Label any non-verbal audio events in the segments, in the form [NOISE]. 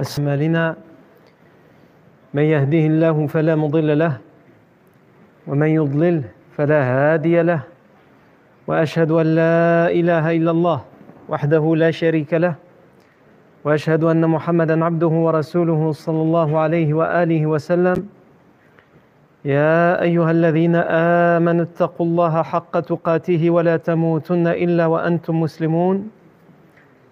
أسمالنا من يهده الله فلا مضل له ومن يضلل فلا هادي له. وأشهد أن لا إله إلا الله وحده لا شريك له وأشهد أن محمدا عبده ورسوله صلى الله عليه وآله وسلم. يا أيها الذين آمنوا اتقوا الله حق تقاته ولا تموتن إلا وأنتم مسلمون.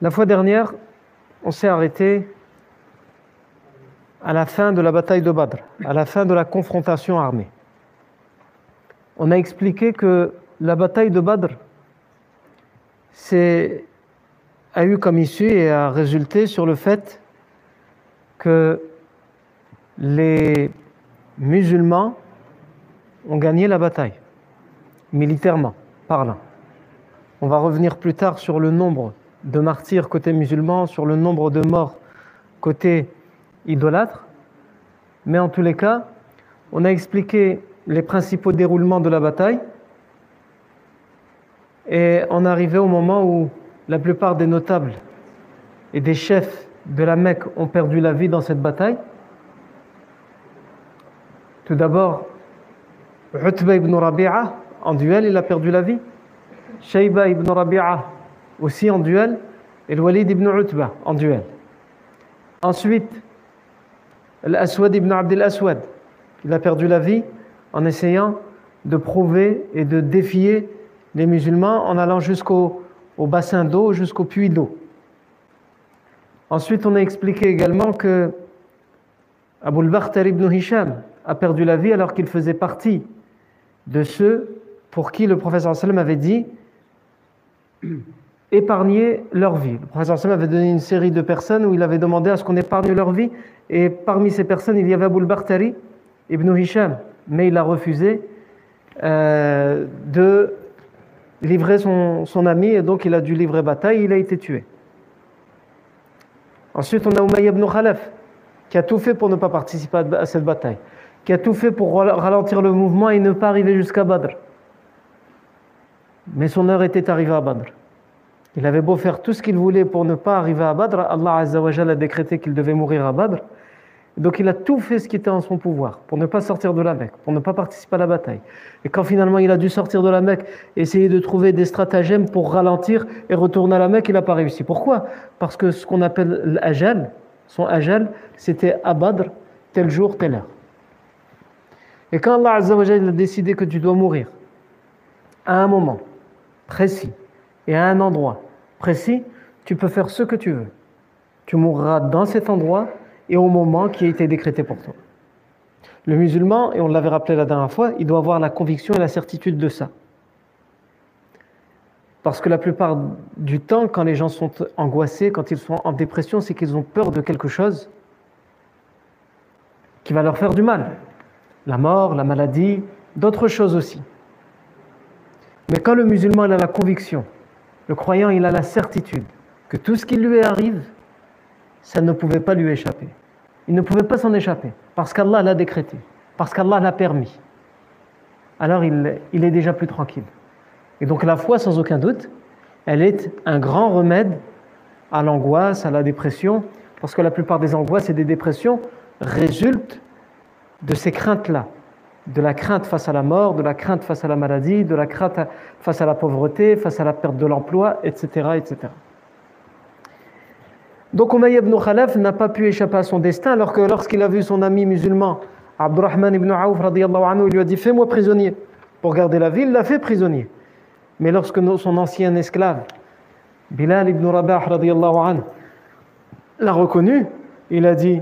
La fois dernière, on s'est arrêté à la fin de la bataille de Badr, à la fin de la confrontation armée. On a expliqué que la bataille de Badr a eu comme issue et a résulté sur le fait que les musulmans ont gagné la bataille, militairement parlant. On va revenir plus tard sur le nombre de martyrs côté musulman, sur le nombre de morts côté idolâtre. Mais en tous les cas, on a expliqué les principaux déroulements de la bataille et on arrivé au moment où la plupart des notables et des chefs de la Mecque ont perdu la vie dans cette bataille. Tout d'abord, Utba ibn Rabi'a, en duel, il a perdu la vie. Shayba ibn Rabi'a, aussi en duel, et le Walid ibn Utba, en duel. Ensuite, l'Aswad ibn Abdel Aswad, il a perdu la vie en essayant de prouver et de défier les musulmans en allant jusqu'au au bassin d'eau, jusqu'au puits d'eau. Ensuite, on a expliqué également que Abu al ibn Hisham a perdu la vie alors qu'il faisait partie de ceux pour qui le professeur sallam avait dit épargner leur vie. Le sallam avait donné une série de personnes où il avait demandé à ce qu'on épargne leur vie et parmi ces personnes, il y avait Abu al ibn Hisham, mais il a refusé euh, de livrer son, son, ami et donc il a dû livrer bataille, il a été tué. Ensuite, on a Umayy ibn Khalaf qui a tout fait pour ne pas participer à cette bataille, qui a tout fait pour ralentir le mouvement et ne pas arriver jusqu'à Badr. Mais son heure était arrivée à Badr. Il avait beau faire tout ce qu'il voulait pour ne pas arriver à Badr, Allah a décrété qu'il devait mourir à Badr. Donc il a tout fait ce qui était en son pouvoir pour ne pas sortir de la Mecque, pour ne pas participer à la bataille. Et quand finalement il a dû sortir de la Mecque, essayer de trouver des stratagèmes pour ralentir et retourner à la Mecque, il n'a pas réussi. Pourquoi? Parce que ce qu'on appelle l'ajal, son ajal, c'était à Badr, tel jour, telle heure. Et quand Allah a décidé que tu dois mourir, à un moment précis et à un endroit précis, tu peux faire ce que tu veux. Tu mourras dans cet endroit et au moment qui a été décrété pour toi. Le musulman, et on l'avait rappelé la dernière fois, il doit avoir la conviction et la certitude de ça. Parce que la plupart du temps, quand les gens sont angoissés, quand ils sont en dépression, c'est qu'ils ont peur de quelque chose qui va leur faire du mal. La mort, la maladie, d'autres choses aussi. Mais quand le musulman a la conviction, le croyant il a la certitude que tout ce qui lui arrive, ça ne pouvait pas lui échapper. Il ne pouvait pas s'en échapper, parce qu'Allah l'a décrété, parce qu'Allah l'a permis. Alors il, est déjà plus tranquille. Et donc la foi, sans aucun doute, elle est un grand remède à l'angoisse, à la dépression, parce que la plupart des angoisses et des dépressions résultent de ces craintes-là, de la crainte face à la mort, de la crainte face à la maladie, de la crainte face à la pauvreté, face à la perte de l'emploi, etc., etc. Donc Umayy ibn Khalaf n'a pas pu échapper à son destin, alors que lorsqu'il a vu son ami musulman, Abdurrahman ibn Aouf, anhu, il lui a dit Fais-moi prisonnier. Pour garder la ville, il l'a fait prisonnier. Mais lorsque son ancien esclave, Bilal ibn Rabah, anhu, l'a reconnu, il a dit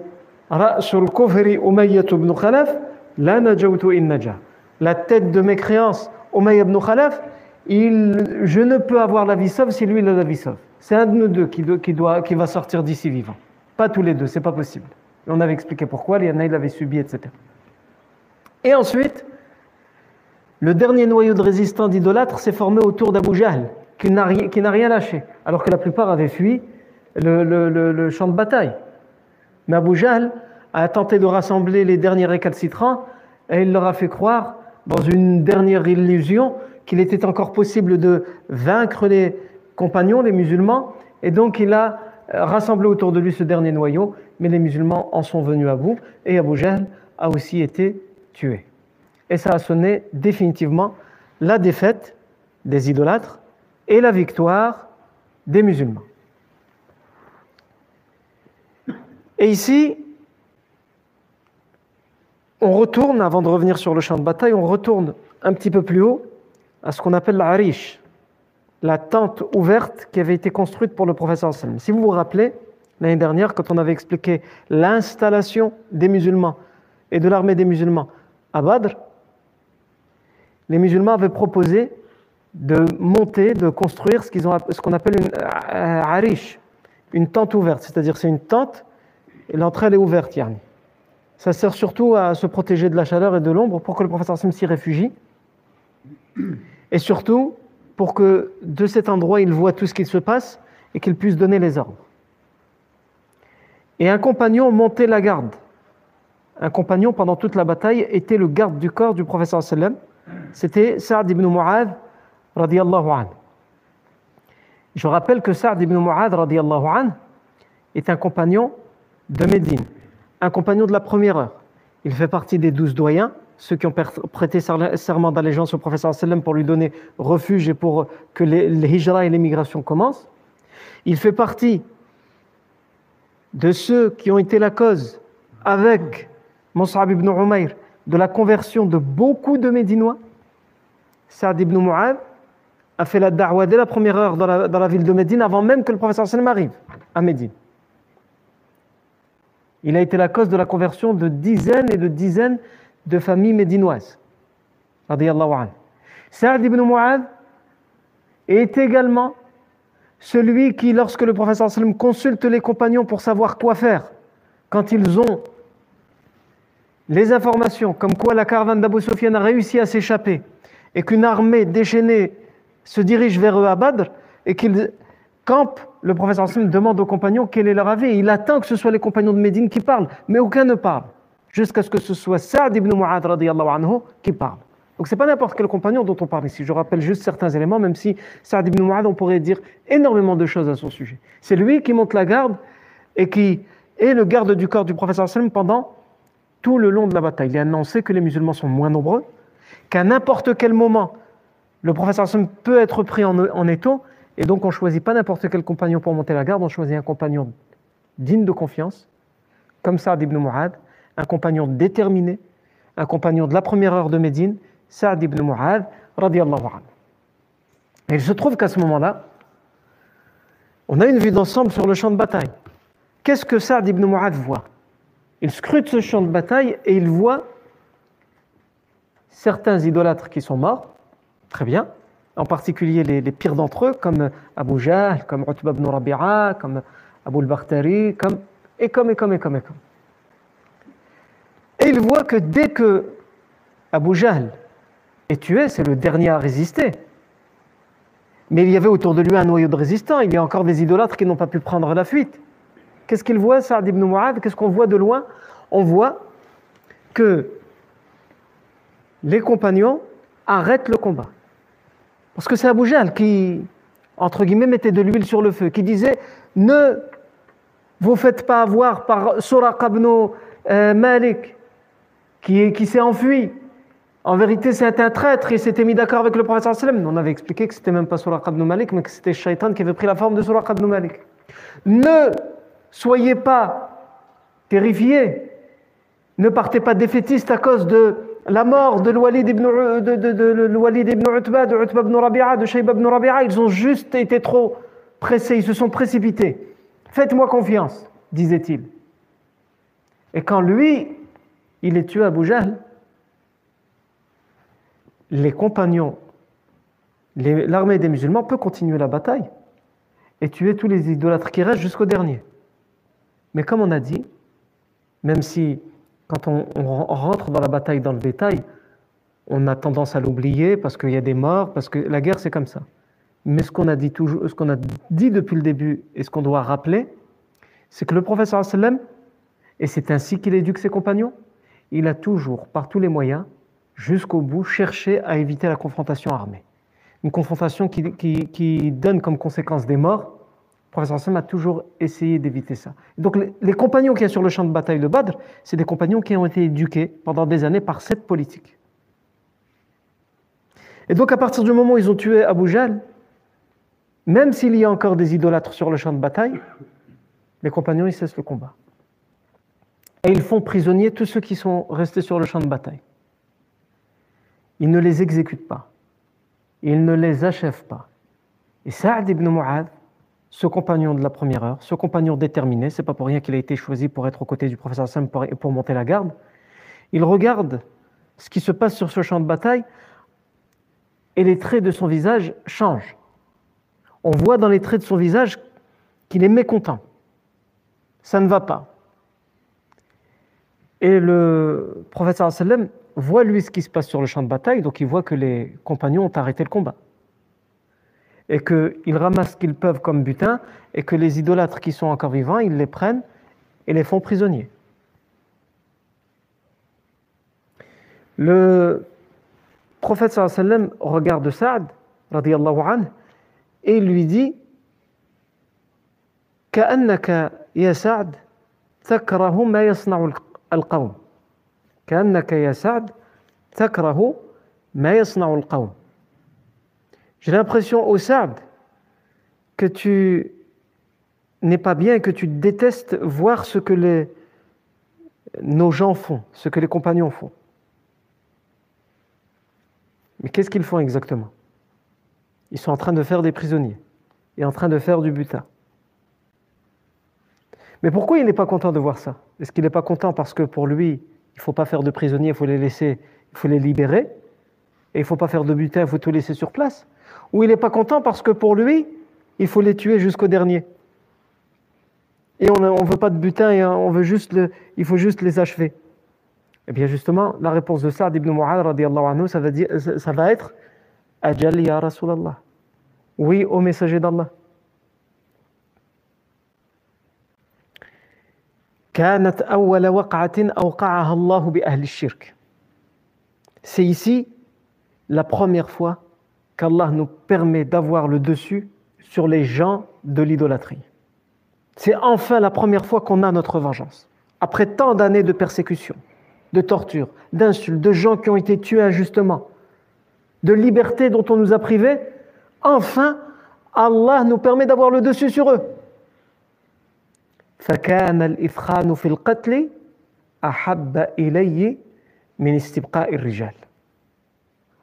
Ra'sul kufri ibn Khalaf, la naja. La tête de mécréance, Umayy ibn Khalaf, je ne peux avoir la vie sauve si lui il a la vie sauve. C'est un de nous deux qui, doit, qui va sortir d'ici vivant. Pas tous les deux, c'est pas possible. on avait expliqué pourquoi, il y en a, il avait subi, etc. Et ensuite, le dernier noyau de résistants d'idolâtres s'est formé autour d'Abu Jahl, qui n'a rien lâché, alors que la plupart avaient fui le, champ de bataille. Mais Abu Jahl a tenté de rassembler les derniers récalcitrants et il leur a fait croire, dans une dernière illusion, qu'il était encore possible de vaincre les compagnons, les musulmans, et donc il a rassemblé autour de lui ce dernier noyau, mais les musulmans en sont venus à bout, et Abu Jahl a aussi été tué. Et ça a sonné définitivement la défaite des idolâtres et la victoire des musulmans. Et ici, on retourne, avant de revenir sur le champ de bataille, on retourne un petit peu plus haut à ce qu'on appelle la la tente ouverte qui avait été construite pour le professeur sallam. Si vous vous rappelez, l'année dernière, quand on avait expliqué l'installation des musulmans et de l'armée des musulmans à Badr, les musulmans avaient proposé de monter, de construire ce qu'on appelle une euh, harish, une tente ouverte, c'est-à-dire c'est une tente et l'entrée elle est ouverte. Yani. Ça sert surtout à se protéger de la chaleur et de l'ombre pour que le professeur Sam s'y réfugie et surtout pour que de cet endroit il voit tout ce qui se passe et qu'il puisse donner les ordres. Et un compagnon montait la garde. Un compagnon pendant toute la bataille était le garde du corps du professeur sallam. C'était Saad ibn Mu'adh radiallahu anhu. Je rappelle que Saad ibn Mu'adh radiallahu anhu est un compagnon de Médine, un compagnon de la première heure. Il fait partie des douze doyens ceux qui ont prêté serment d'allégeance au professeur sallam pour lui donner refuge et pour que les, hijra et l'émigration commencent. Il fait partie de ceux qui ont été la cause avec Mus'ab ibn Umayr de la conversion de beaucoup de Médinois. Saad ibn Mu'ad a fait la da'wa dès la première heure dans la, ville de Médine avant même que le professeur sallam arrive à Médine. Il a été la cause de la conversion de dizaines et de dizaines de famille médinoise. Saad ibn Mu'adh est également celui qui, lorsque le professeur sallam consulte les compagnons pour savoir quoi faire, quand ils ont les informations comme quoi la caravane d'Abu Sufyan a réussi à s'échapper et qu'une armée déchaînée se dirige vers eux à Badr et qu'ils campent, le professeur sallam demande aux compagnons quel est leur avis. Il attend que ce soit les compagnons de Médine qui parlent, mais aucun ne parle jusqu'à ce que ce soit Saad ibn Mu'adh anhu qui parle. Donc c'est pas n'importe quel compagnon dont on parle ici. Je rappelle juste certains éléments, même si Saad ibn Mu'adh, on pourrait dire énormément de choses à son sujet. C'est lui qui monte la garde et qui est le garde du corps du professeur sallam pendant tout le long de la bataille. Il a annoncé que les musulmans sont moins nombreux, qu'à n'importe quel moment, le professeur sallam peut être pris en, en étau, et donc on choisit pas n'importe quel compagnon pour monter la garde, on choisit un compagnon digne de confiance, comme Saad ibn Mu'adh, un compagnon déterminé, un compagnon de la première heure de Médine, Saad ibn Mu'adh, radiallahu anhu. Et il se trouve qu'à ce moment-là, on a une vue d'ensemble sur le champ de bataille. Qu'est-ce que Saad ibn Mu'adh voit? Il scrute ce champ de bataille et il voit certains idolâtres qui sont morts, très bien, en particulier les, pires d'entre eux, comme Abu Jahl, comme Utba ibn comme Abu al-Bakhtari, comme, et comme, et comme, et comme, et comme. Et il voit que dès que Abu Jahl est tué, c'est le dernier à résister. Mais il y avait autour de lui un noyau de résistants. Il y a encore des idolâtres qui n'ont pas pu prendre la fuite. Qu'est-ce qu'il voit, Saad ibn Mu'adh? Qu'est-ce qu'on voit de loin? On voit que les compagnons arrêtent le combat. Parce que c'est Abu Jahl qui, entre guillemets, mettait de l'huile sur le feu, qui disait Ne vous faites pas avoir par Suraq ibn euh, Malik, qui, s'est enfui. En vérité, c'est un traître. Il s'était mis d'accord avec le prophète. On avait expliqué que c'était même pas Suraq ibn Malik, mais que c'était Shaitan qui avait pris la forme de Suraq ibn Malik. Ne soyez pas terrifiés, ne partez pas défaitistes à cause de la mort de Walid ibn, de, de, de, Walid ibn Utba, de Utba ibn Rabi'a, de Shayba ibn Rabi'a, ils ont juste été trop pressés, ils se sont précipités. Faites-moi confiance, disait-il. Et quand lui, il est tué à Jahl, les compagnons, l'armée des musulmans peut continuer la bataille et tuer tous les idolâtres qui restent jusqu'au dernier. Mais comme on a dit, même si quand on, rentre dans la bataille dans le détail, on a tendance à l'oublier parce qu'il y a des morts, parce que la guerre c'est comme ça. Mais ce qu'on a dit toujours, ce qu'on a dit depuis le début et ce qu'on doit rappeler, c'est que le professeur sallam, et c'est ainsi qu'il éduque ses compagnons, il a toujours, par tous les moyens, jusqu'au bout, cherché à éviter la confrontation armée. Une confrontation qui, qui donne comme conséquence des morts professeur Hassan a toujours essayé d'éviter ça. Donc les, compagnons qui sont sur le champ de bataille de Badr, c'est des compagnons qui ont été éduqués pendant des années par cette politique. Et donc à partir du moment où ils ont tué Abu même s'il y a encore des idolâtres sur le champ de bataille, les compagnons ils cessent le combat. Et ils font prisonnier tous ceux qui sont restés sur le champ de bataille. Ils ne les exécutent pas. Ils ne les achèvent pas. Et Saad ibn Mu'adh, ce compagnon de la première heure, ce compagnon déterminé, c'est pas pour rien qu'il a été choisi pour être aux côtés du professeur Sam pour, pour monter la garde. Il regarde ce qui se passe sur ce champ de bataille et les traits de son visage changent. On voit dans les traits de son visage qu'il est mécontent. Ça ne va pas. Et le professeur sallam voit lui ce qui se passe sur le champ de bataille, donc il voit que les compagnons ont arrêté le combat et qu'ils ramassent ce qu'ils peuvent comme butin, et que les idolâtres qui sont encore vivants, ils les prennent et les font prisonniers. Le prophète sallam regarde Saad, radiallahu anhu, et lui dit كأنك يا سعد تكره ما يصنع القوم كأنك يا سعد تكره ما يصنع القوم j'ai l'impression, au Saad, que tu n'es pas bien, que tu détestes voir ce que les, nos gens font, ce que les compagnons font. Mais qu'est-ce qu'ils font exactement? Ils sont en train de faire des prisonniers et en train de faire du butin. Mais pourquoi il n'est pas content de voir ça? Est-ce qu'il n'est pas content parce que pour lui, il ne faut pas faire de prisonniers, il faut les laisser, il faut les libérer, et il ne faut pas faire de butin, il faut tout laisser sur place? Ou il n'est pas content parce que pour lui, il faut les tuer jusqu'au dernier. Et on ne veut pas de butin, et on veut juste il faut juste les achever. Eh bien justement, la réponse de Saad ibn Mu'ad, anhu, ça, va dire, ça va être Ajal ya Rasulallah. Oui, au messager d'Allah. C'est ici la première fois qu'Allah nous permet d'avoir le dessus sur les gens de l'idolâtrie. C'est enfin la première fois qu'on a notre vengeance. Après tant d'années de persécution, de torture, d'insultes, de gens qui ont été tués injustement, de liberté dont on nous a privés, enfin, Allah nous permet d'avoir le dessus sur eux.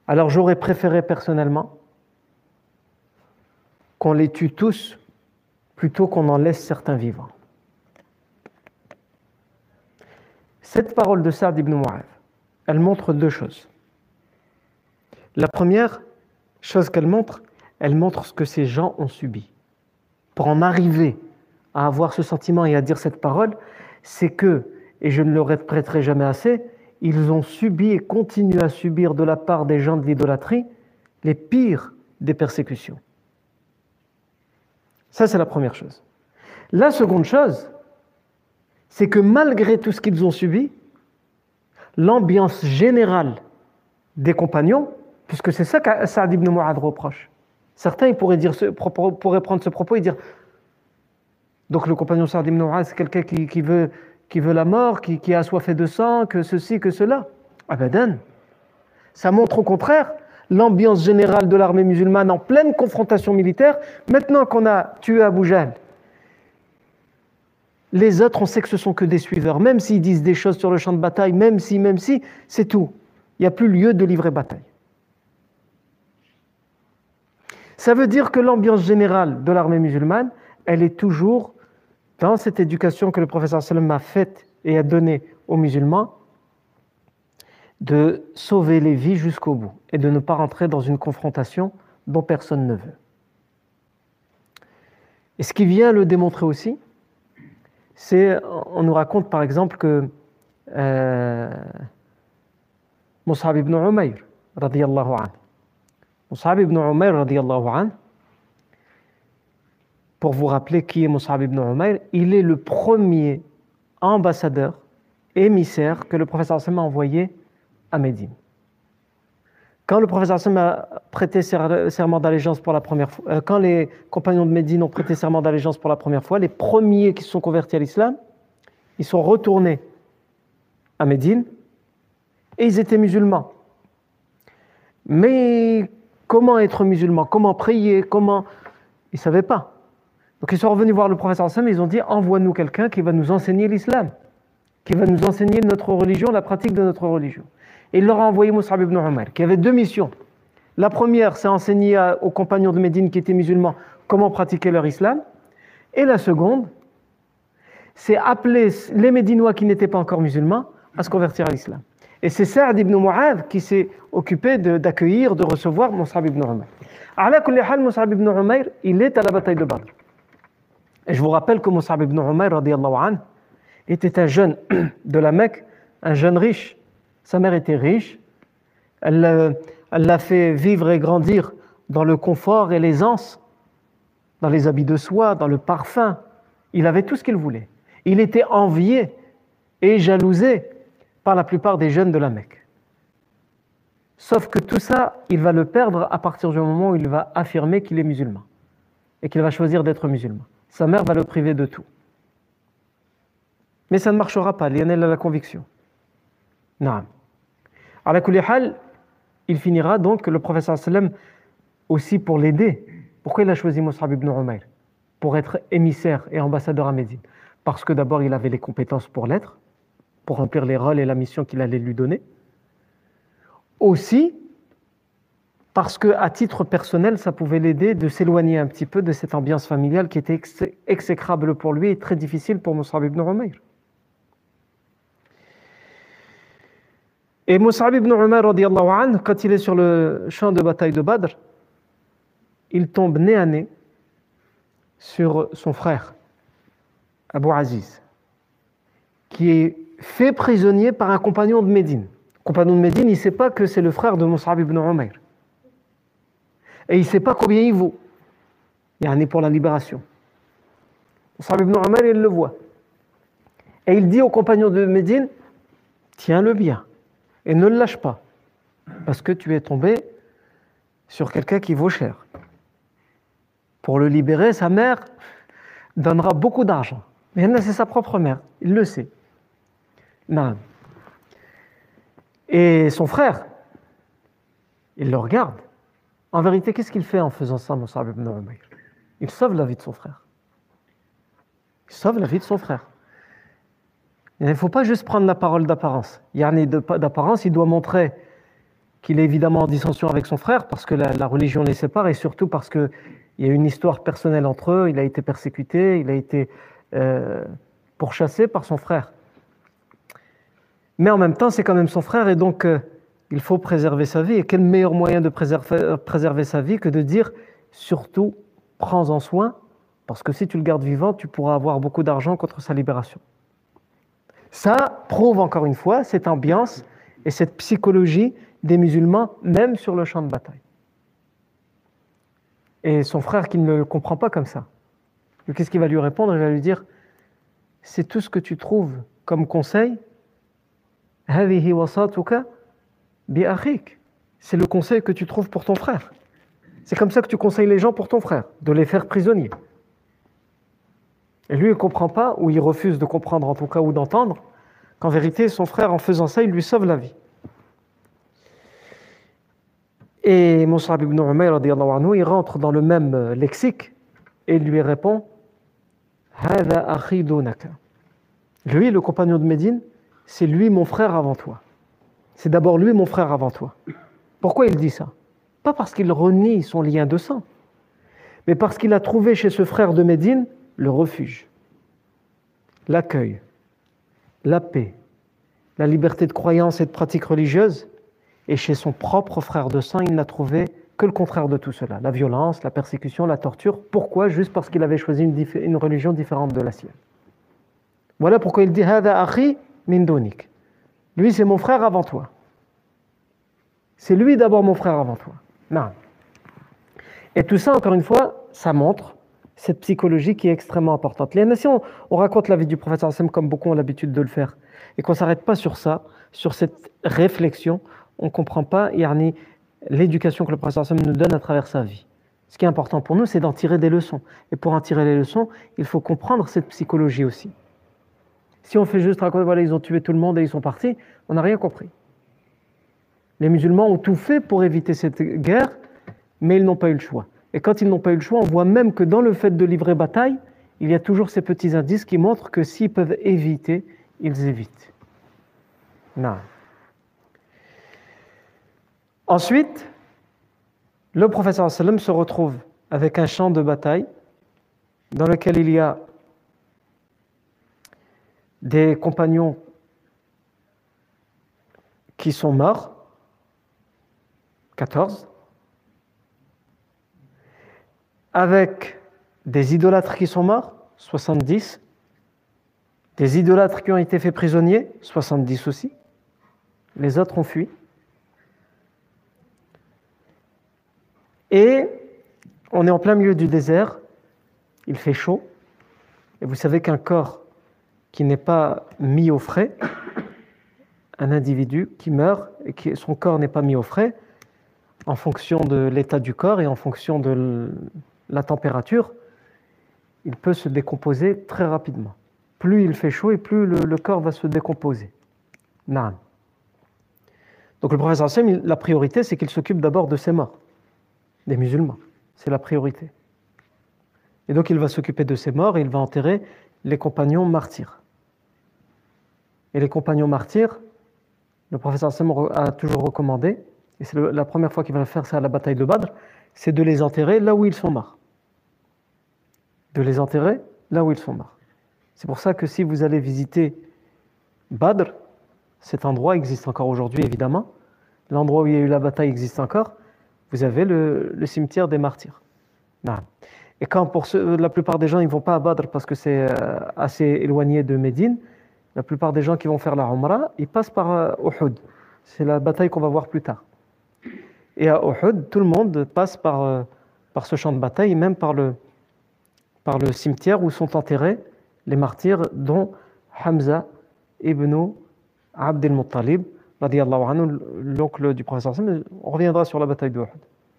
Alors j'aurais préféré personnellement qu'on les tue tous plutôt qu'on en laisse certains vivants. Cette parole de Saad ibn Mu'adh, elle montre deux choses. La première chose qu'elle montre, elle montre ce que ces gens ont subi. Pour en arriver à avoir ce sentiment et à dire cette parole, c'est que, et je ne le répéterai jamais assez, ils ont subi et continuent à subir de la part des gens de l'idolâtrie les pires des persécutions. Ça, c'est la première chose. La seconde chose, c'est que malgré tout ce qu'ils ont subi, l'ambiance générale des compagnons, puisque c'est ça que ibn Mu'adh reproche. Certains pourraient, pourraient prendre ce propos et dire donc le compagnon Saad ibn Mu'adh, c'est quelqu'un qui, veut qui veut la mort, qui, qui, a assoiffé de sang, que ceci, que cela. Abadan. Ça montre au contraire l'ambiance générale de l'armée musulmane en pleine confrontation militaire. Maintenant qu'on a tué Abu Les autres, on sait que ce sont que des suiveurs. Même s'ils disent des choses sur le champ de bataille, même si, même si, c'est tout. Il n'y a plus lieu de livrer bataille. Ça veut dire que l'ambiance générale de l'armée musulmane, elle est toujours dans cette éducation que le professeur sallam a faite et a donnée aux musulmans, de sauver les vies jusqu'au bout et de ne pas rentrer dans une confrontation dont personne ne veut. Et ce qui vient le démontrer aussi, c'est, on nous raconte par exemple que euh, Mus'ab ibn Umayr, radiyallahu anhu, Mus'ab ibn Umayr, radiyallahu anhu, pour vous rappeler qui est Mus'ab ibn Umayr, il est le premier ambassadeur, émissaire que le professeur Hassan a envoyé à Médine. Quand le professeur Hassan a prêté serment d'allégeance pour la première fois, euh, quand les compagnons de Médine ont prêté serment d'allégeance pour la première fois, les premiers qui se sont convertis à l'islam, ils sont retournés à Médine et ils étaient musulmans. Mais comment être musulman? Comment prier? Comment? Ils ne savaient pas. Donc ils sont revenus voir le professeur Hassan et ils ont dit envoie-nous quelqu'un qui va nous enseigner l'islam, qui va nous enseigner notre religion, la pratique de notre religion. Et il leur a envoyé Moussa ibn Umar, qui avait deux missions. La première, c'est enseigner aux compagnons de Médine qui étaient musulmans comment pratiquer leur islam. Et la seconde, c'est appeler les Médinois qui n'étaient pas encore musulmans à se convertir à l'islam. Et c'est Saad ibn Mu'adh qui s'est occupé d'accueillir, de, recevoir Moussa ibn Umar. À Moussa ibn Umar, il est à la bataille de Badr. Et je vous rappelle que Moussa ibn Umayr anhu, était un jeune [CLEARS THROAT] de la Mecque, un jeune riche. Sa mère était riche. Elle l'a fait vivre et grandir dans le confort et l'aisance, dans les habits de soie, dans le parfum. Il avait tout ce qu'il voulait. Il était envié et jalousé par la plupart des jeunes de la Mecque. Sauf que tout ça, il va le perdre à partir du moment où il va affirmer qu'il est musulman et qu'il va choisir d'être musulman sa mère va le priver de tout. Mais ça ne marchera pas, Lionel a la conviction. Non. À la il finira donc, le professeur sallam, aussi pour l'aider. Pourquoi il a choisi Mus'ab ibn Umayr? Pour être émissaire et ambassadeur à Médine. Parce que d'abord, il avait les compétences pour l'être, pour remplir les rôles et la mission qu'il allait lui donner. Aussi, parce que à titre personnel, ça pouvait l'aider de s'éloigner un petit peu de cette ambiance familiale qui était exécrable pour lui et très difficile pour Mus'ab ibn Umayr. Et Mus'ab ibn Umayr, quand il est sur le champ de bataille de Badr, il tombe nez à nez sur son frère, Abu Aziz, qui est fait prisonnier par un compagnon de Médine. Le compagnon de Médine, il ne sait pas que c'est le frère de Mus'ab ibn Umayr et il ne sait pas combien il vaut. Il y a un pour la libération. Mus'ab ibn Omar, il le voit. Et il dit aux compagnons de Médine Tiens-le bien et ne le lâche pas, parce que tu es tombé sur quelqu'un qui vaut cher. Pour le libérer, sa mère donnera beaucoup d'argent. Mais c'est sa propre mère, il le sait. Non. Et son frère, il le regarde. En vérité, qu'est-ce qu'il fait en faisant ça, Mus'ab ibn Umayr Il sauve la vie de son frère. Il sauve la vie de son frère. Il ne faut pas juste prendre la parole d'apparence. Il y a d'apparence, il doit montrer qu'il est évidemment en dissension avec son frère parce que la, religion les sépare et surtout parce qu'il y a une histoire personnelle entre eux, il a été persécuté, il a été euh, pourchassé par son frère. Mais en même temps, c'est quand même son frère et donc euh, il faut préserver sa vie. Et quel meilleur moyen de préserver, sa vie que de dire surtout prends-en soin, parce que si tu le gardes vivant, tu pourras avoir beaucoup d'argent contre sa libération. Ça prouve encore une fois cette ambiance et cette psychologie des musulmans, même sur le champ de bataille. Et son frère qui ne le comprend pas comme ça, qu'est-ce qu'il va lui répondre? Il va lui dire C'est tout ce que tu trouves comme conseil. C'est le conseil que tu trouves pour ton frère. C'est comme ça que tu conseilles les gens pour ton frère, de les faire prisonniers. Et lui, il ne comprend pas, ou il refuse de comprendre en tout cas, ou d'entendre, qu'en vérité, son frère, en faisant ça, il lui sauve la vie. Et Moussa ibn Umayr, il rentre dans le même lexique et lui répond Lui, le compagnon de Médine, c'est lui mon frère avant toi. C'est d'abord lui mon frère avant toi. Pourquoi il dit ça? Pas parce qu'il renie son lien de sang, mais parce qu'il a trouvé chez ce frère de Médine le refuge, l'accueil, la paix, la liberté de croyance et de pratique religieuse. Et chez son propre frère de sang, il n'a trouvé que le contraire de tout cela, la violence, la persécution, la torture. Pourquoi? Juste parce qu'il avait choisi une, religion différente de la sienne. Voilà pourquoi il dit Hada akhi min Lui, c'est mon frère avant toi. C'est lui d'abord mon frère avant toi. Non. Et tout ça, encore une fois, ça montre cette psychologie qui est extrêmement importante. Les nations, on raconte la vie du prophète comme beaucoup ont l'habitude de le faire, et qu'on ne s'arrête pas sur ça, sur cette réflexion, on ne comprend pas l'éducation que le prophète nous donne à travers sa vie. Ce qui est important pour nous, c'est d'en tirer des leçons. Et pour en tirer les leçons, il faut comprendre cette psychologie aussi. Si on fait juste raconter, voilà, ils ont tué tout le monde et ils sont partis, on n'a rien compris. Les musulmans ont tout fait pour éviter cette guerre, mais ils n'ont pas eu le choix. Et quand ils n'ont pas eu le choix, on voit même que dans le fait de livrer bataille, il y a toujours ces petits indices qui montrent que s'ils peuvent éviter, ils évitent. Non. Ensuite, le professeur se retrouve avec un champ de bataille dans lequel il y a des compagnons qui sont morts, 14, avec des idolâtres qui sont morts, 70, des idolâtres qui ont été faits prisonniers, 70 aussi, les autres ont fui. Et on est en plein milieu du désert, il fait chaud, et vous savez qu'un corps qui n'est pas mis au frais, un individu qui meurt et que son corps n'est pas mis au frais, en fonction de l'état du corps et en fonction de la température, il peut se décomposer très rapidement. Plus il fait chaud et plus le, corps va se décomposer. Non. Donc le professeur Sam, la priorité, c'est qu'il s'occupe d'abord de ses morts, des musulmans. C'est la priorité. Et donc il va s'occuper de ses morts et il va enterrer les compagnons martyrs. Et les compagnons martyrs, le professeur Sam a toujours recommandé, et c'est la première fois qu'il va le faire, c'est à la bataille de Badr, c'est de les enterrer là où ils sont morts de les enterrer là où ils sont morts. C'est pour ça que si vous allez visiter Badr, cet endroit existe encore aujourd'hui évidemment, l'endroit où il y a eu la bataille existe encore, vous avez le, cimetière des martyrs. Et quand pour la plupart des gens ils vont pas à Badr parce que c'est euh, assez éloigné de Médine, la plupart des gens qui vont faire la Umrah, ils passent par euh, Uhud. C'est la bataille qu'on va voir plus tard. Et à Uhud, tout le monde passe par, euh, par ce champ de bataille, même par le, par le cimetière où sont enterrés les martyrs, dont Hamza ibn Abd al-Muttalib, l'oncle du professeur. On reviendra sur la bataille de Uhud.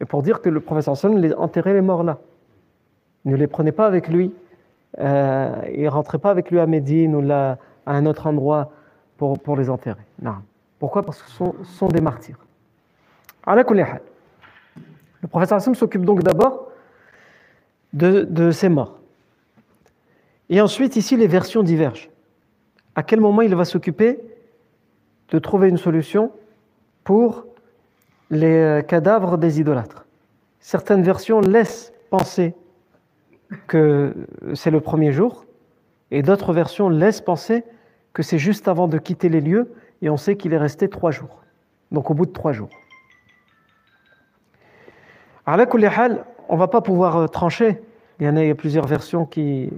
Et pour dire que le professeur les enterrait les morts là. Ne les prenait pas avec lui. Euh, il ne rentrait pas avec lui à Médine ou là, à un autre endroit pour, pour les enterrer. Non. Pourquoi? Parce que ce sont, sont, des martyrs. Le professeur Sam s'occupe donc d'abord de, ces morts. Et ensuite, ici, les versions divergent. À quel moment il va s'occuper de trouver une solution pour les cadavres des idolâtres? Certaines versions laissent penser que c'est le premier jour, et d'autres versions laissent penser que c'est juste avant de quitter les lieux, et on sait qu'il est resté trois jours. Donc au bout de trois jours. On ne va pas pouvoir euh, trancher. Il y en a, plusieurs versions qui,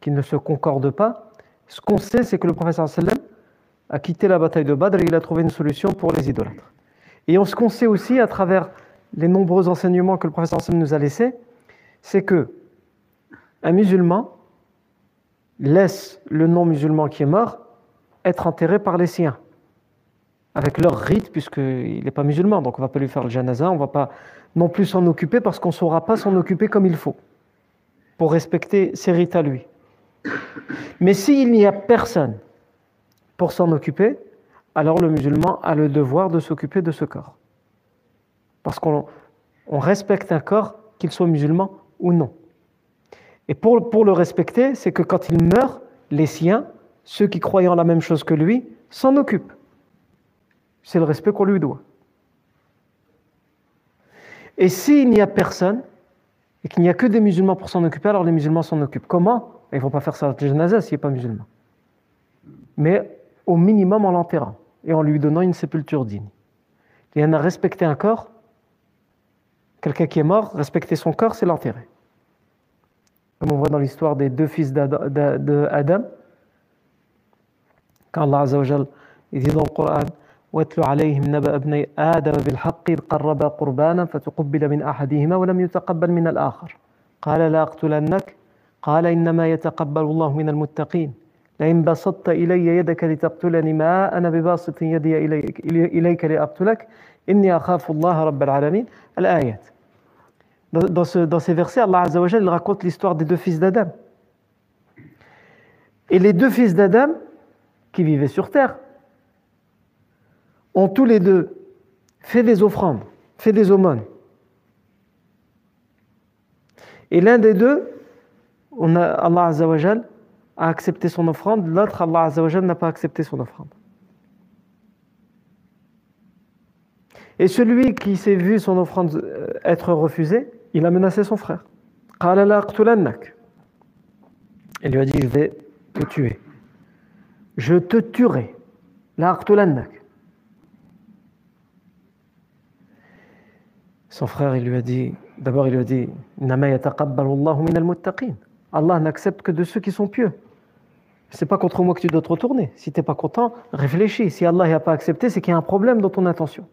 qui ne se concordent pas. Ce qu'on sait, c'est que le professeur sallam a quitté la bataille de Badr et il a trouvé une solution pour les idolâtres. Et ce qu'on sait aussi à travers les nombreux enseignements que le professeur sallam nous a laissés, c'est que un musulman laisse le non-musulman qui est mort être enterré par les siens, avec leur rite, puisqu'il n'est pas musulman, donc on ne va pas lui faire le janaza, on ne va pas non plus s'en occuper parce qu'on ne saura pas s'en occuper comme il faut, pour respecter ses rites à lui. Mais s'il n'y a personne pour s'en occuper, alors le musulman a le devoir de s'occuper de ce corps. Parce qu'on respecte un corps, qu'il soit musulman ou non. Et pour, le respecter, c'est que quand il meurt, les siens ceux qui croient en la même chose que lui s'en occupent. C'est le respect qu'on lui doit. Et s'il n'y a personne, et qu'il n'y a que des musulmans pour s'en occuper, alors les musulmans s'en occupent. Comment? Il ne faut pas faire ça à janaza s'il n'est pas musulman. Mais au minimum en l'enterrant et en lui donnant une sépulture digne. Il y en a respecté un corps, quelqu'un qui est mort, respecter son corps, c'est l'enterrer. Comme on voit dans l'histoire des deux fils d'Adam, quand Allah Azzawajal dit dans le Coran واتل عليهم نبأ ابني آدم بالحق إذ قربا قربانا فتقبل من أحدهما ولم يتقبل من الآخر قال لا أقتلنك قال إنما يتقبل الله من المتقين لئن بسطت إلي يدك لتقتلني ما أنا بباسط يدي إليك, إليك لأقتلك إني أخاف الله رب العالمين الآيات Dans, ce, dans ces versets, Allah Azzawajal raconte l'histoire des deux fils d'Adam. Et les deux fils d'Adam, qui vivaient sur terre, ont tous les deux fait des offrandes, fait des aumônes. Et l'un des deux, Allah Azzawajal a accepté son offrande, l'autre, Allah Azzawajal, n'a pas accepté son offrande. Et celui qui s'est vu son offrande euh, être refusée, il a menacé son frère. Il lui a dit Je vais te tuer. Je te tuerai. Son frère, il lui a dit D'abord, il lui a dit Allah n'accepte que de ceux qui sont pieux. C'est pas contre moi que tu dois te retourner. Si tu n'es pas content, réfléchis. Si Allah n'a pas accepté, c'est qu'il y a un problème dans ton intention.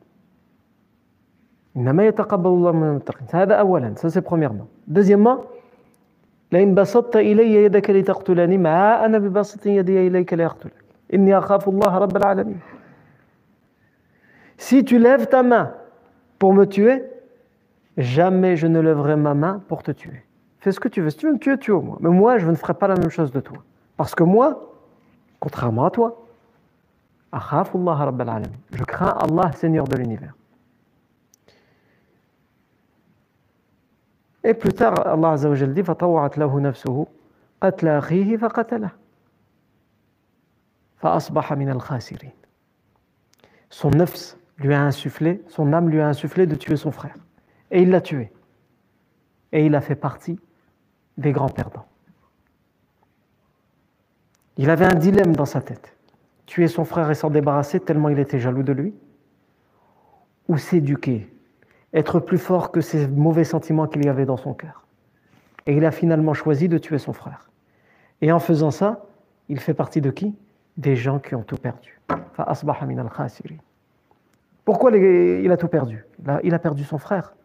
Ça c'est premièrement. Deuxièmement, Si tu lèves ta main pour me tuer, jamais je ne lèverai ma main pour te tuer. Fais ce que tu veux. Si tu veux me tuer, tue-moi. Mais moi, je ne ferai pas la même chose de toi. Parce que moi, contrairement à toi, je crains Allah, Seigneur de l'univers. Et plus tard, Allah Azza wa dit فطوعت له نفسه قتل أخيه فقتله فأصبح من الخاسرين Son nefs lui a insufflé, son âme lui a insufflé de tuer son frère. Et il l'a tué. Et il a fait partie des grands perdants. Il avait un dilemme dans sa tête. Tuer son frère et s'en débarrasser tellement il était jaloux de lui, ou s'éduquer être plus fort que ces mauvais sentiments qu'il y avait dans son cœur. Et il a finalement choisi de tuer son frère. Et en faisant ça, il fait partie de qui? Des gens qui ont tout perdu. Pourquoi il a tout perdu? Il a perdu son frère.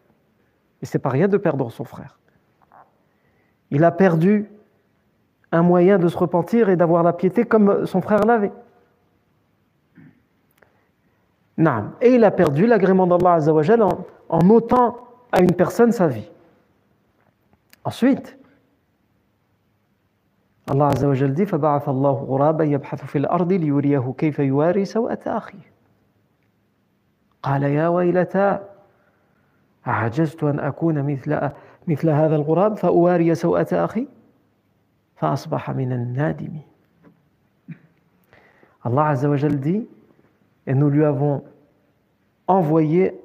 Et c'est pas rien de perdre son frère. Il a perdu un moyen de se repentir et d'avoir la piété comme son frère l'avait. Et il a perdu l'agrément d'Allah Azzawajal en, en ôtant à une personne sa vie. Ensuite, Allah Azzawajal dit فبعث الله غرابا يبحث في الأرض ليريه كيف يواري سوءة أخيه. قال يا ويلتى أعجزت أن أكون مثل مثل هذا الغراب فأواري سوءة أخي؟ فأصبح من النادمين. Allah Azzawajal dit et nous lui avons envoyé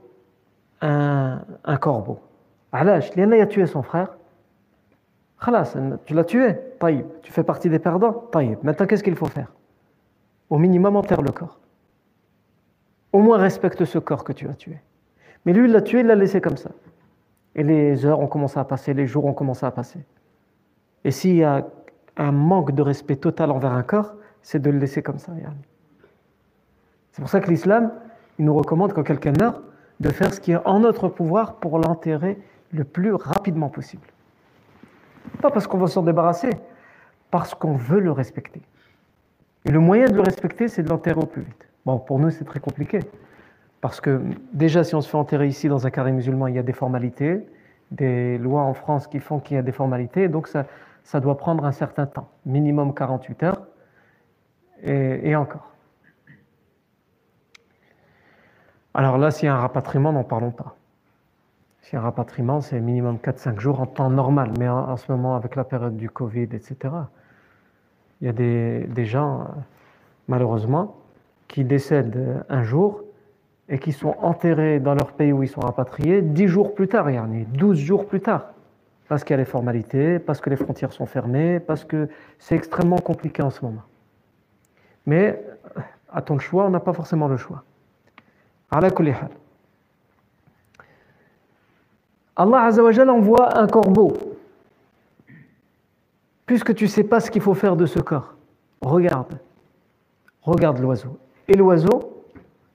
un, corbeau. Alash, il a tué son frère. Khalas, tu l'as tué, taïb. Tu fais partie des perdants, taïb. Maintenant, qu'est-ce qu'il faut faire? Au minimum, enterre le corps. Au moins, respecte ce corps que tu as tué. Mais lui, il l'a tué, il l'a laissé comme ça. Et les heures ont commencé à passer, les jours ont commencé à passer. Et s'il y a un manque de respect total envers un corps, c'est de le laisser comme ça. Yani c'est pour ça que l'islam il nous recommande quand quelqu'un meurt de faire ce qui est en notre pouvoir pour l'enterrer le plus rapidement possible. Pas parce qu'on va s'en débarrasser, parce qu'on veut le respecter. Et le moyen de le respecter, c'est de l'enterrer au plus vite. Bon, pour nous, c'est très compliqué. Parce que déjà, si on se fait enterrer ici dans un carré musulman, il y a des formalités, des lois en France qui font qu'il y a des formalités, donc ça, ça doit prendre un certain temps, minimum 48 heures, et encore. Alors là, s'il y a un rapatriement, n'en parlons pas. S'il y a un rapatriement, c'est minimum 4-5 jours en temps normal, mais en, ce moment, avec la période du Covid, etc., Il y a des, gens, malheureusement, qui décèdent un jour et qui sont enterrés dans leur pays où ils sont rapatriés dix jours plus tard, yani 12 jours plus tard. Parce qu'il y a les formalités, parce que les frontières sont fermées, parce que c'est extrêmement compliqué en ce moment. Mais à ton choix, on n'a pas forcément le choix. Allah envoie un corbeau. Puisque tu ne sais pas ce qu'il faut faire de ce corps, regarde. Regarde l'oiseau. Et l'oiseau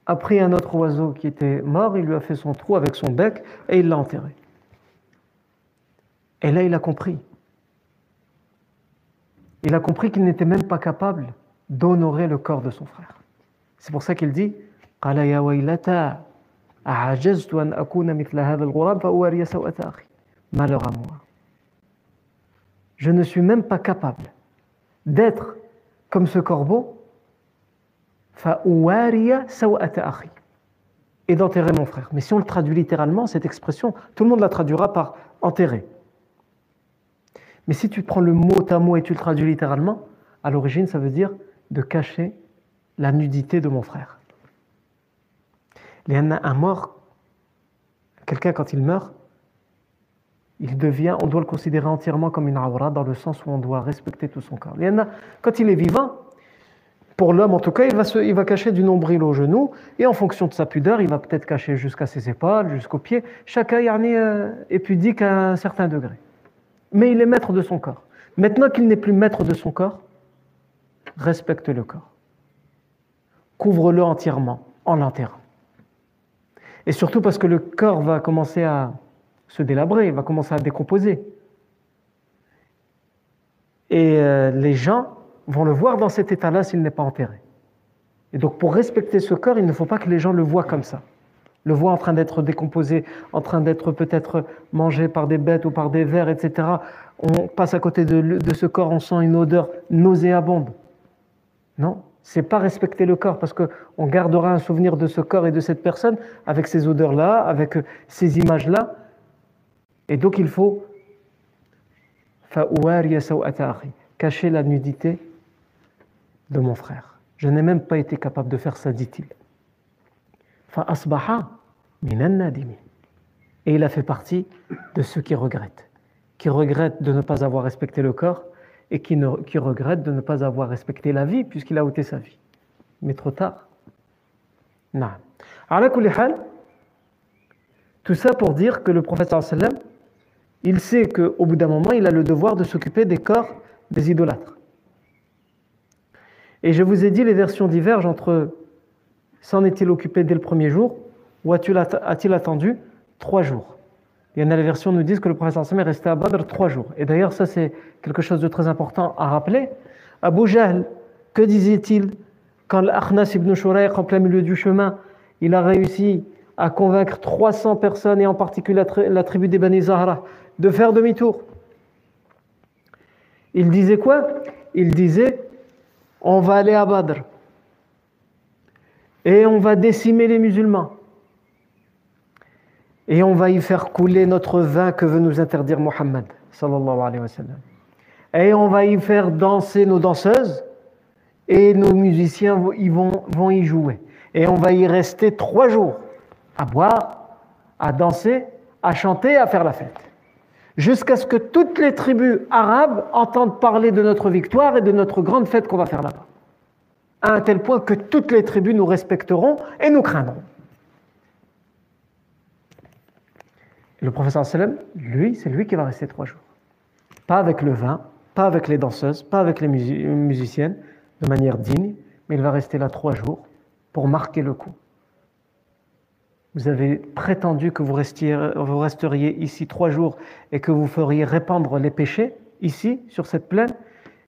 a pris un autre oiseau qui était mort, il lui a fait son trou avec son bec et il l'a enterré. Et là, il a compris. Il a compris qu'il n'était même pas capable d'honorer le corps de son frère. C'est pour ça qu'il dit Malheur à moi. Je ne suis même pas capable d'être comme ce corbeau et d'enterrer mon frère. Mais si on le traduit littéralement, cette expression, tout le monde la traduira par enterrer. Mais si tu prends le mot à et tu le traduis littéralement, à l'origine, ça veut dire de cacher la nudité de mon frère. Il y en a un mort, quelqu'un quand il meurt, il devient, on doit le considérer entièrement comme une aura dans le sens où on doit respecter tout son corps. Quand il est vivant, pour l'homme en tout cas, il va, se, il va cacher du nombril au genou, et en fonction de sa pudeur, il va peut-être cacher jusqu'à ses épaules, jusqu'aux pieds. Chacun euh, est pudique à un certain degré. Mais il est maître de son corps. Maintenant qu'il n'est plus maître de son corps, respecte le corps. Couvre-le entièrement en l'enterrant. Et surtout parce que le corps va commencer à se délabrer, va commencer à décomposer. Et euh, les gens vont le voir dans cet état-là s'il n'est pas enterré. Et donc pour respecter ce corps, il ne faut pas que les gens le voient comme ça. Le voient en train d'être décomposé, en train d'être peut-être mangé par des bêtes ou par des vers, etc. On passe à côté de, de ce corps, on sent une odeur nauséabonde. Non, c'est pas respecter le corps parce qu'on gardera un souvenir de ce corps et de cette personne avec ces odeurs-là, avec ces images-là. Et donc il faut cacher la nudité de mon frère. Je n'ai même pas été capable de faire ça, dit-il. Et il a fait partie de ceux qui regrettent, qui regrettent de ne pas avoir respecté le corps et qui, regrettent de ne pas avoir respecté la vie puisqu'il a ôté sa vie. Mais trop tard. Non. Tout ça pour dire que le prophète il sait qu'au bout d'un moment, il a le devoir de s'occuper des corps des idolâtres. Et je vous ai dit, les versions divergent entre s'en est-il occupé dès le premier jour ou a-t-il attendu trois jours? Il y en a les versions qui nous disent que le prophète est resté à Badr trois jours. Et d'ailleurs, ça c'est quelque chose de très important à rappeler. Abu Jahl, que disait-il quand l'Akhnas ibn Shurayq, en plein milieu du chemin, il a réussi à convaincre 300 personnes, et en particulier la tribu des Bani de faire demi-tour? Il disait quoi? Il disait on va aller à Badr et on va décimer les musulmans et on va y faire couler notre vin que veut nous interdire Mohammed. Et on va y faire danser nos danseuses et nos musiciens vont, vont y jouer. Et on va y rester trois jours à boire, à danser, à chanter, à faire la fête jusqu'à ce que toutes les tribus arabes entendent parler de notre victoire et de notre grande fête qu'on va faire là-bas. À un tel point que toutes les tribus nous respecteront et nous craindront. Le professeur sallam, lui, c'est lui qui va rester trois jours. Pas avec le vin, pas avec les danseuses, pas avec les musiciennes, de manière digne, mais il va rester là trois jours pour marquer le coup. Vous avez prétendu que vous, resteriez ici trois jours et que vous feriez répandre les péchés ici, sur cette plaine.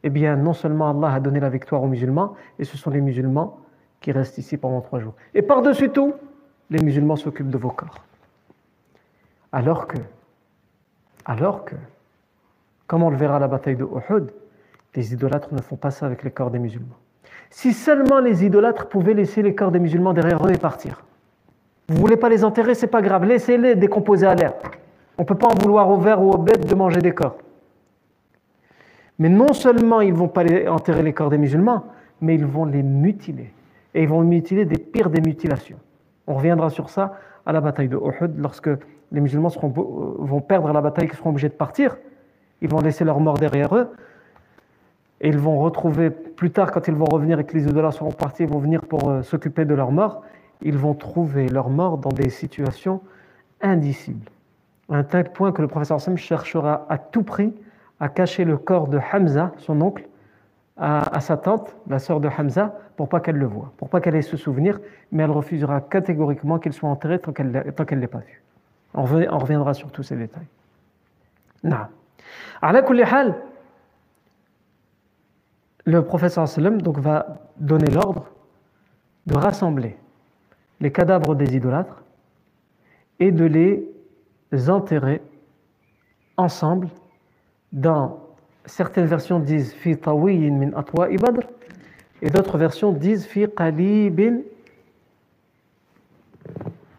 Eh bien, non seulement Allah a donné la victoire aux musulmans, et ce sont les musulmans qui restent ici pendant trois jours. Et par-dessus tout, les musulmans s'occupent de vos corps. Alors que, alors que, comme on le verra à la bataille de Uhud, les idolâtres ne font pas ça avec les corps des musulmans. Si seulement les idolâtres pouvaient laisser les corps des musulmans derrière eux et partir. Vous voulez pas les enterrer, c'est pas grave, laissez-les décomposer à l'air. On ne peut pas en vouloir aux vers ou aux bêtes de manger des corps. Mais non seulement ils ne vont pas enterrer les corps des musulmans, mais ils vont les mutiler. Et ils vont mutiler des pires des mutilations. On reviendra sur ça à la bataille de Uhud, lorsque les musulmans euh, vont perdre la bataille, ils seront obligés de partir. Ils vont laisser leurs morts derrière eux. Et ils vont retrouver, plus tard, quand ils vont revenir et que les idolâtres seront partis, ils vont venir pour euh, s'occuper de leurs morts. Ils vont trouver leurs morts dans des situations indicibles. À un tel point que le professeur Sam cherchera à tout prix à cacher le corps de Hamza, son oncle, à, sa tante, la sœur de Hamza, pour pas qu'elle le voie, pour pas qu'elle ait ce souvenir, mais elle refusera catégoriquement qu'il soit enterré tant qu'elle ne l'ait pas vu. On, reviendra sur tous ces détails. Non. Le professeur sallam donc va donner l'ordre de rassembler les cadavres des idolâtres et de les enterrer ensemble dans certaines versions disent fi tawiyin min atwa'i badr et d'autres versions disent fi qalibin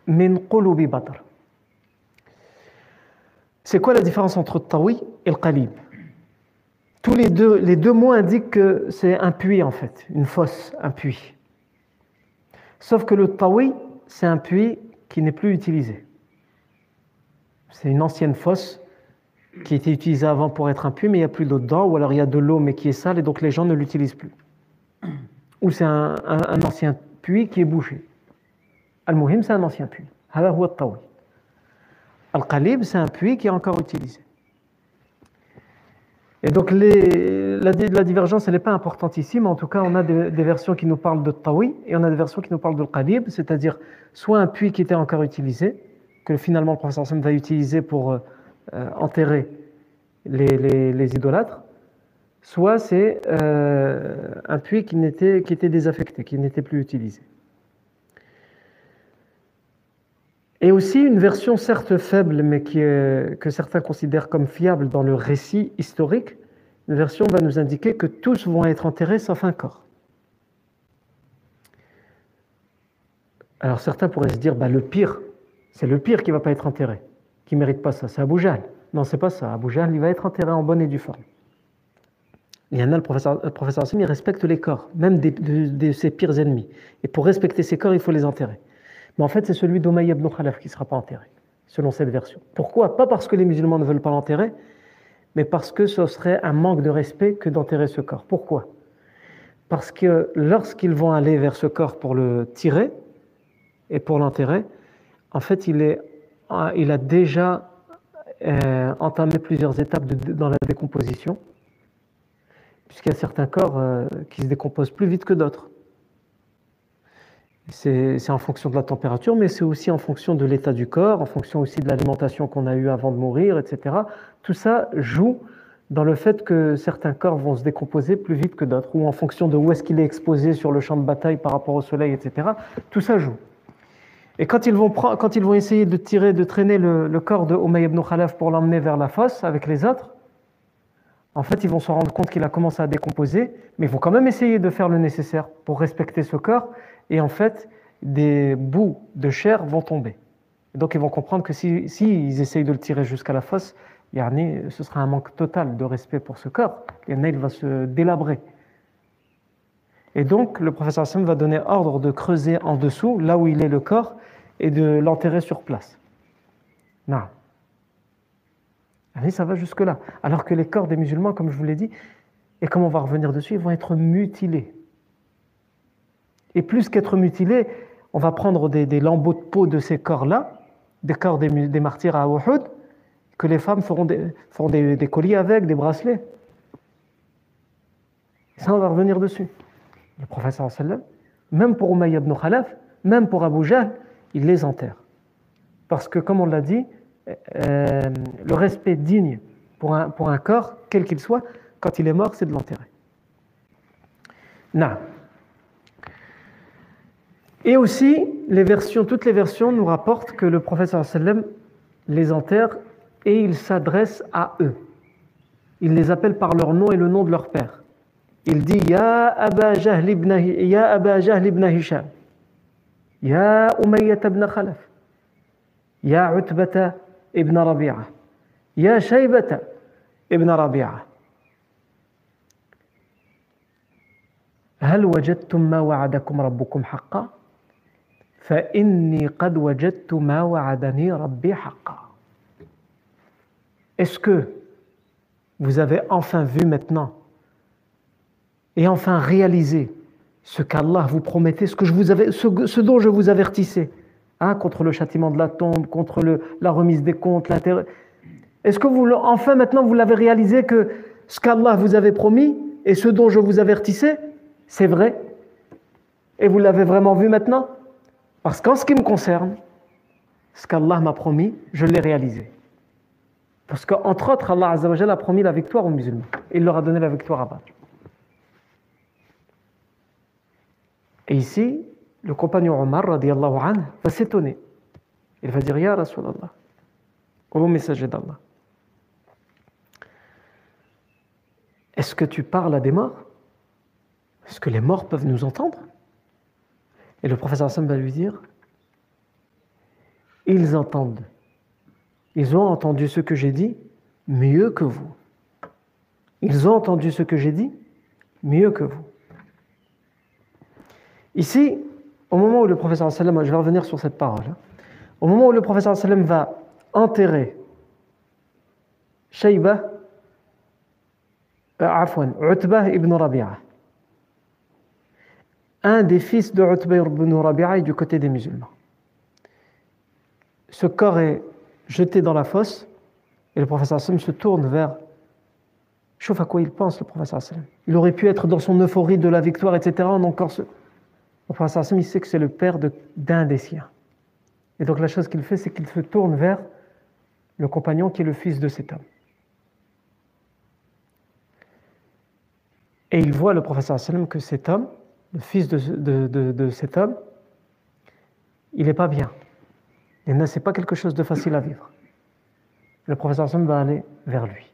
min qulubi badr. C'est quoi la différence entre tawi et le qalib? Tous les deux, les deux mots indiquent que c'est un puits en fait, une fosse, un puits. Sauf que le tawi, c'est un puits qui n'est plus utilisé. C'est une ancienne fosse qui était utilisé avant pour être un puits, mais il n'y a plus d'eau dedans, ou alors il y a de l'eau mais qui est sale et donc les gens ne l'utilisent plus. Ou c'est un, ancien puits qui est bouché. Al-Muhim, c'est un ancien puits. Al-Qalib, c'est un puits qui est encore utilisé. Et donc la, divergence, elle n'est pas importante ici, mais en tout cas, on a des, versions qui nous parlent de Tawi et on a des versions qui nous parlent de Qalib, c'est-à-dire soit un puits qui était encore utilisé, que finalement le professeur Sam va utiliser pour euh, enterrer les, idolâtres, soit c'est euh, un puits qui, qui était désaffecté, qui n'était plus utilisé. Et aussi une version certes faible, mais que certains considèrent comme fiable dans le récit historique, une version va nous indiquer que tous vont être enterrés sauf un corps. Alors certains pourraient se dire, bah, le pire, c'est le pire qui ne va pas être enterré qui ne mérite pas ça, c'est Abu Jahl. Non, c'est pas ça. Jahl, il va être enterré en bonne et due forme. Il y en a, le professeur, le il respecte les corps, même de, ses pires ennemis. Et pour respecter ses corps, il faut les enterrer. Mais en fait, c'est celui d'Omaï ibn Khalaf qui ne sera pas enterré, selon cette version. Pourquoi? Pas parce que les musulmans ne veulent pas l'enterrer, mais parce que ce serait un manque de respect que d'enterrer ce corps. Pourquoi? Parce que lorsqu'ils vont aller vers ce corps pour le tirer et pour l'enterrer, en fait, il il a déjà euh, entamé plusieurs étapes dans la décomposition, puisqu'il y a certains corps euh, qui se décomposent plus vite que d'autres. C'est en fonction de la température, mais c'est aussi en fonction de l'état du corps, en fonction aussi de l'alimentation qu'on a eue avant de mourir, etc. Tout ça joue dans le fait que certains corps vont se décomposer plus vite que d'autres, ou en fonction de où est-ce qu'il est exposé sur le champ de bataille par rapport au soleil, etc. Tout ça joue. Et quand ils vont, quand ils vont essayer de tirer, de traîner le, corps de ibn Khalaf pour l'emmener vers la fosse avec les autres, en fait, ils vont se rendre compte qu'il a commencé à décomposer, mais ils vont quand même essayer de faire le nécessaire pour respecter ce corps. Et en fait, des bouts de chair vont tomber. donc, ils vont comprendre que s'ils si, essayent de le tirer jusqu'à la fosse, ce sera un manque total de respect pour ce corps. il va se délabrer. Et donc, le professeur Hassan va donner ordre de creuser en dessous, là où il est le corps, et de l'enterrer sur place. Non. Ça va jusque-là. Alors que les corps des musulmans, comme je vous l'ai dit, et comme on va revenir dessus, ils vont être mutilés. Et plus qu'être mutilés, on va prendre des, lambeaux de peau de ces corps-là, des corps des, martyrs à Uhud, que les femmes feront des, colliers avec, des bracelets. Ça, on va revenir dessus. Le professeur même pour Umayy ibn Khalaf, même pour Abu Jahl, il les enterre. Parce que, comme on l'a dit, euh, le respect digne pour un, pour un corps, quel qu'il soit, quand il est mort, c'est de l'enterrer. Na. Et aussi, les versions, toutes les versions nous rapportent que le professeur sallam les enterre et il s'adresse à eux. Il les appelle par leur nom et le nom de leur père. Il dit Ya Aba Jahl ibn, ya Aba Jahl ibn Hisham, Ya Umayyat ibn Khalaf, Ya Utbata ابن ربيعة يا شيبة ابن ربيعة هل وجدتم ما وعدكم ربكم حقا فإني قد وجدت ما وعدني ربي حقا Est-ce que vous avez enfin vu maintenant et enfin réalisé ce qu'Allah vous promettait, ce, que je vous avais, ce, ce dont je vous avertissais, Hein, contre le châtiment de la tombe, contre la remise des comptes, l'intérêt. Est-ce que vous, enfin maintenant vous l'avez réalisé que ce qu'Allah vous avait promis et ce dont je vous avertissais, c'est vrai? Et vous l'avez vraiment vu maintenant? Parce qu'en ce qui me concerne, ce qu'Allah m'a promis, je l'ai réalisé. Parce qu'entre autres, Allah a promis la victoire aux musulmans. Il leur a donné la victoire à Badr. Et ici, le compagnon Omar, radiallahu va s'étonner. Il va dire, Ya Rasulallah, ô messager d'Allah, est-ce que tu parles à des morts? Est-ce que les morts peuvent nous entendre Et le professeur Hassan va lui dire, ils entendent. Ils ont entendu ce que j'ai dit mieux que vous. Ils ont entendu ce que j'ai dit mieux que vous. Ici, au moment où le professeur sallam, je vais revenir sur cette parole, hein. au moment où le professeur va enterrer Shayba, euh, Utbah ibn Rabi'a, un des fils de Utbah ibn Rabi'a est du côté des musulmans. Ce corps est jeté dans la fosse et le professeur sallam se tourne vers Chauffe à quoi il pense, le professeur sallam? Il aurait pu être dans son euphorie de la victoire, etc. Encore ce le professeur il sait que c'est le père d'un des siens. Et donc la chose qu'il fait, c'est qu'il se tourne vers le compagnon qui est le fils de cet homme. Et il voit le professeur sallam que cet homme, le fils de, cet homme, il n'est pas bien. Et ce n'est pas quelque chose de facile à vivre. Le professeur sallam va aller vers lui.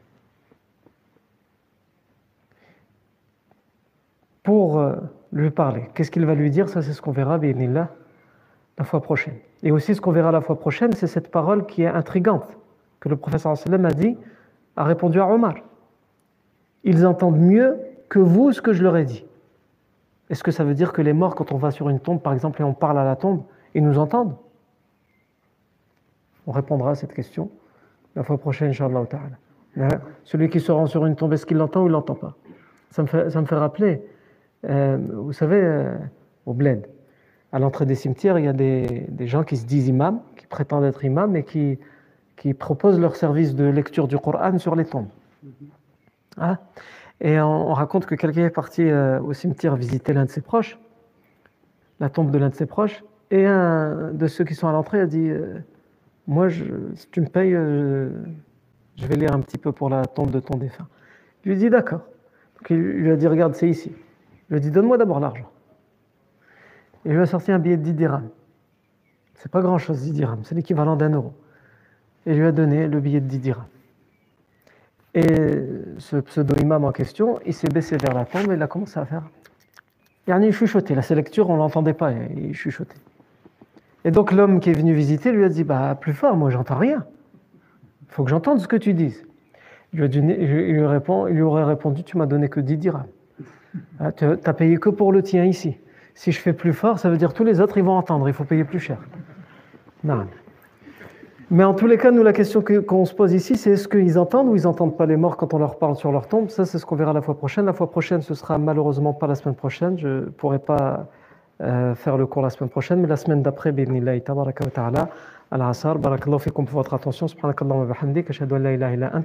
Pour euh, lui parler. Qu'est-ce qu'il va lui dire? Ça, c'est ce qu'on verra, là la fois prochaine. Et aussi, ce qu'on verra la fois prochaine, c'est cette parole qui est intrigante, que le professeur sallam a dit, a répondu à Omar. Ils entendent mieux que vous ce que je leur ai dit. Est-ce que ça veut dire que les morts, quand on va sur une tombe, par exemple, et on parle à la tombe, ils nous entendent? On répondra à cette question la fois prochaine, Inch'Allah? Celui qui se rend sur une tombe, est-ce qu'il l'entend ou il l'entend pas? Ça me, fait, ça me fait rappeler euh, vous savez, euh, au bled, à l'entrée des cimetières, il y a des, des, gens qui se disent imams, qui prétendent être imams et qui, qui proposent leur service de lecture du Coran sur les tombes. Ah. Et on, raconte que quelqu'un est parti euh, au cimetière visiter l'un de ses proches, la tombe de l'un de ses proches, et un de ceux qui sont à l'entrée a dit Moi, je, si tu me payes, je vais lire un petit peu pour la tombe de ton défunt. Il lui dit D'accord. il lui a dit Regarde, c'est ici. Il lui a dit Donne-moi d'abord l'argent. Il lui a sorti un billet de 10 dirhams. C'est pas grand-chose, 10 dirhams, c'est l'équivalent d'un euro. Et lui a donné le billet de 10 dirhams. Et ce pseudo-imam en question, il s'est baissé vers la tombe et il a commencé à faire. Il a chuchoté. La lecture, on ne l'entendait pas, il chuchotait. Et donc l'homme qui est venu visiter lui a dit Bah, plus fort, moi j'entends rien. Il faut que j'entende ce que tu dises. Il lui, répond, il lui aurait répondu Tu m'as donné que 10 dirhams. Ah, tu n'as payé que pour le tien ici. Si je fais plus fort, ça veut dire que tous les autres, ils vont entendre, il faut payer plus cher. Non. Mais en tous les cas, nous, la question qu'on se pose ici, c'est est-ce qu'ils entendent ou ils n'entendent pas les morts quand on leur parle sur leur tombe? Ça, c'est ce qu'on verra la fois prochaine. La fois prochaine, ce sera malheureusement pas la semaine prochaine. Je ne pourrai pas euh, faire le cours la semaine prochaine, mais la semaine d'après, bi'idnillahi tabaraka wa ta'ala, al-asar. Barakallahu fikum pour votre attention. Subhanakallahu wa bihamdik. An la ilaha illa ant.